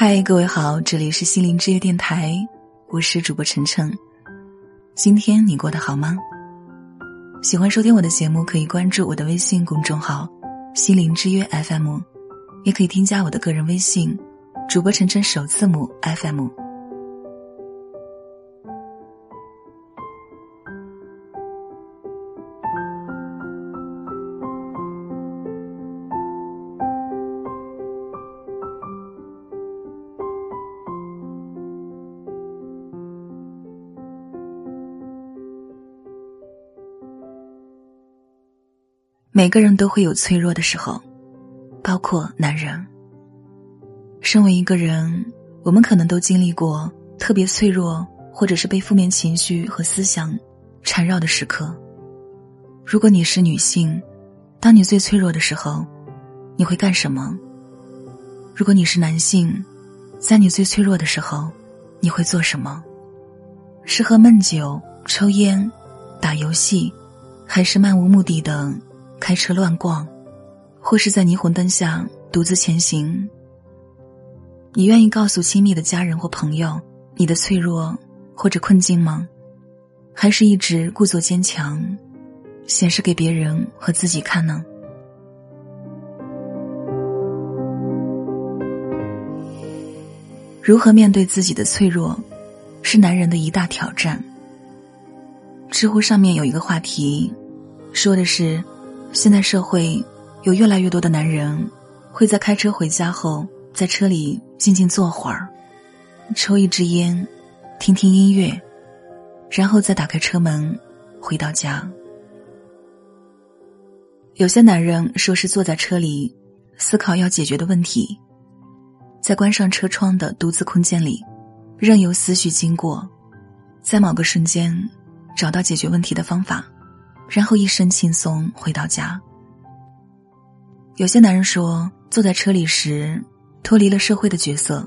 嗨，各位好，这里是心灵之约电台，我是主播晨晨。今天你过得好吗？喜欢收听我的节目，可以关注我的微信公众号“心灵之约 FM”，也可以添加我的个人微信“主播晨晨首字母 FM”。每个人都会有脆弱的时候，包括男人。身为一个人，我们可能都经历过特别脆弱，或者是被负面情绪和思想缠绕的时刻。如果你是女性，当你最脆弱的时候，你会干什么？如果你是男性，在你最脆弱的时候，你会做什么？是喝闷酒、抽烟、打游戏，还是漫无目的的？开车乱逛，或是在霓虹灯下独自前行。你愿意告诉亲密的家人或朋友你的脆弱或者困境吗？还是一直故作坚强，显示给别人和自己看呢？如何面对自己的脆弱，是男人的一大挑战。知乎上面有一个话题，说的是。现在社会有越来越多的男人会在开车回家后，在车里静静坐会儿，抽一支烟，听听音乐，然后再打开车门回到家。有些男人说是坐在车里思考要解决的问题，在关上车窗的独自空间里，任由思绪经过，在某个瞬间找到解决问题的方法。然后一身轻松回到家。有些男人说，坐在车里时脱离了社会的角色，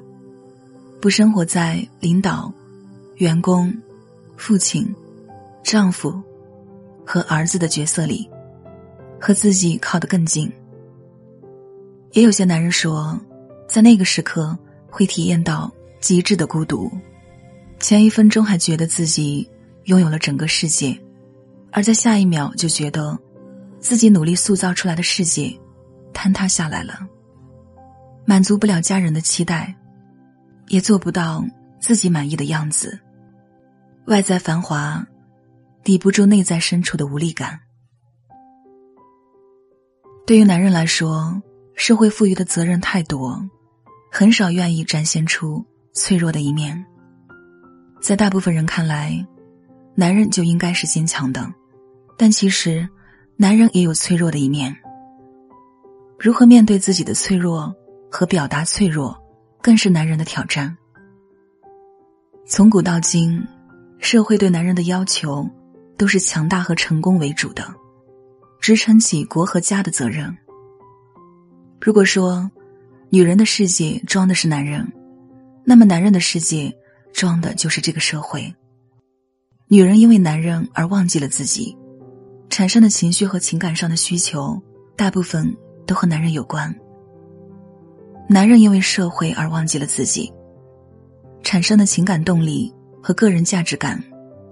不生活在领导、员工、父亲、丈夫和儿子的角色里，和自己靠得更近。也有些男人说，在那个时刻会体验到极致的孤独，前一分钟还觉得自己拥有了整个世界。而在下一秒，就觉得自己努力塑造出来的世界坍塌下来了，满足不了家人的期待，也做不到自己满意的样子。外在繁华抵不住内在深处的无力感。对于男人来说，社会赋予的责任太多，很少愿意展现出脆弱的一面。在大部分人看来，男人就应该是坚强的。但其实，男人也有脆弱的一面。如何面对自己的脆弱和表达脆弱，更是男人的挑战。从古到今，社会对男人的要求都是强大和成功为主的，支撑起国和家的责任。如果说，女人的世界装的是男人，那么男人的世界装的就是这个社会。女人因为男人而忘记了自己。产生的情绪和情感上的需求，大部分都和男人有关。男人因为社会而忘记了自己，产生的情感动力和个人价值感，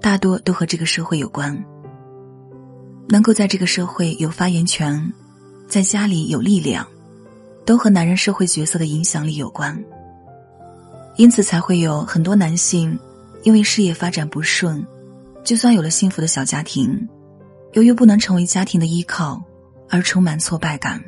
大多都和这个社会有关。能够在这个社会有发言权，在家里有力量，都和男人社会角色的影响力有关。因此，才会有很多男性因为事业发展不顺，就算有了幸福的小家庭。由于不能成为家庭的依靠，而充满挫败感。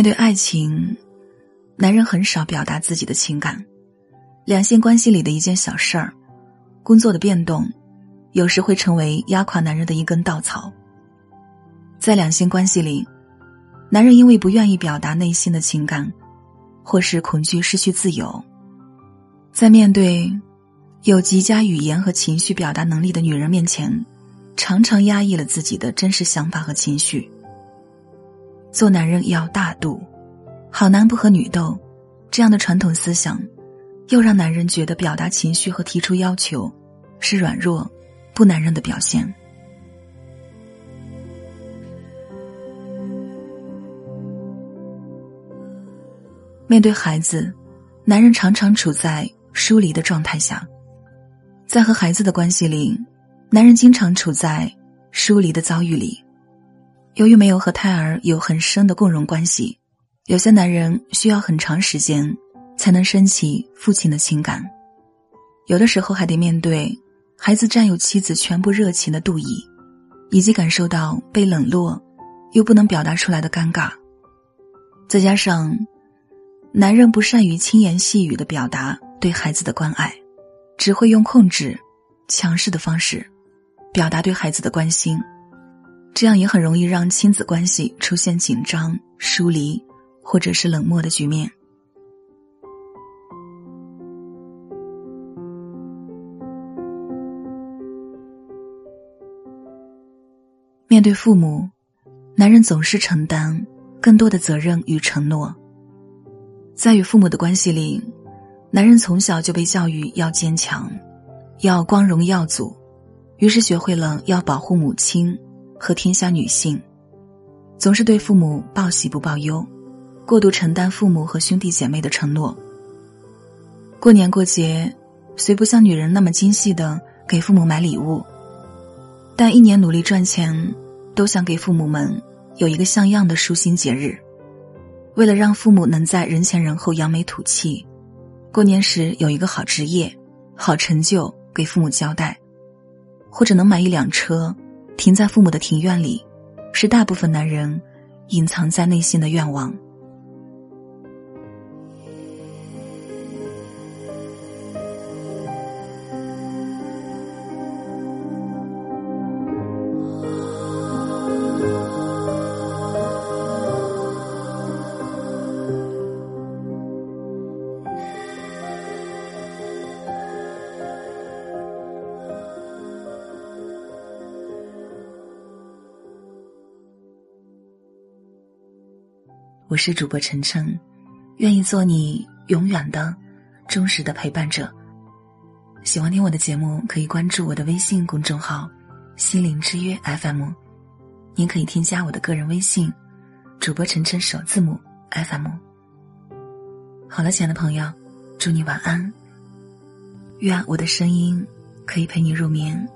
面对爱情，男人很少表达自己的情感。两性关系里的一件小事儿，工作的变动，有时会成为压垮男人的一根稻草。在两性关系里，男人因为不愿意表达内心的情感，或是恐惧失去自由，在面对有极佳语言和情绪表达能力的女人面前，常常压抑了自己的真实想法和情绪。做男人要大度，好男不和女斗，这样的传统思想，又让男人觉得表达情绪和提出要求是软弱、不男人的表现。面对孩子，男人常常处在疏离的状态下，在和孩子的关系里，男人经常处在疏离的遭遇里。由于没有和胎儿有很深的共融关系，有些男人需要很长时间才能升起父亲的情感，有的时候还得面对孩子占有妻子全部热情的妒意，以及感受到被冷落又不能表达出来的尴尬，再加上。男人不善于轻言细语的表达对孩子的关爱，只会用控制、强势的方式表达对孩子的关心，这样也很容易让亲子关系出现紧张、疏离或者是冷漠的局面。面对父母，男人总是承担更多的责任与承诺。在与父母的关系里，男人从小就被教育要坚强，要光荣耀祖，于是学会了要保护母亲和天下女性，总是对父母报喜不报忧，过度承担父母和兄弟姐妹的承诺。过年过节，虽不像女人那么精细的给父母买礼物，但一年努力赚钱，都想给父母们有一个像样的舒心节日。为了让父母能在人前人后扬眉吐气，过年时有一个好职业、好成就给父母交代，或者能买一辆车，停在父母的庭院里，是大部分男人隐藏在内心的愿望。我是主播晨晨，愿意做你永远的、忠实的陪伴者。喜欢听我的节目，可以关注我的微信公众号“心灵之约 FM”。您可以添加我的个人微信“主播晨晨首字母 FM”。好了，亲爱的朋友，祝你晚安。愿我的声音可以陪你入眠。